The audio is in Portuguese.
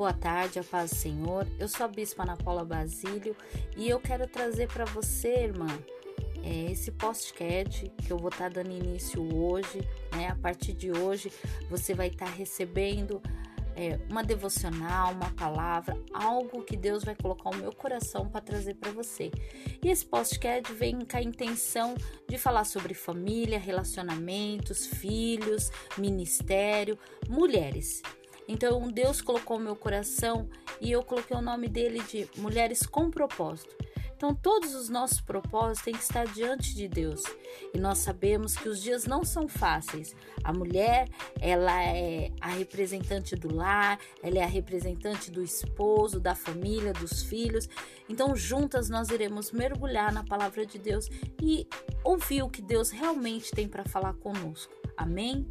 Boa tarde, a paz do Senhor. Eu sou a Bispa Ana Paula Basílio e eu quero trazer para você, irmã, é, esse podcast que eu vou estar tá dando início hoje. Né? A partir de hoje, você vai estar tá recebendo é, uma devocional, uma palavra, algo que Deus vai colocar no meu coração para trazer para você. E esse podcast vem com a intenção de falar sobre família, relacionamentos, filhos, ministério, mulheres. Então Deus colocou meu coração e eu coloquei o nome dele de Mulheres com Propósito. Então, todos os nossos propósitos têm que estar diante de Deus. E nós sabemos que os dias não são fáceis. A mulher, ela é a representante do lar, ela é a representante do esposo, da família, dos filhos. Então, juntas nós iremos mergulhar na palavra de Deus e ouvir o que Deus realmente tem para falar conosco. Amém?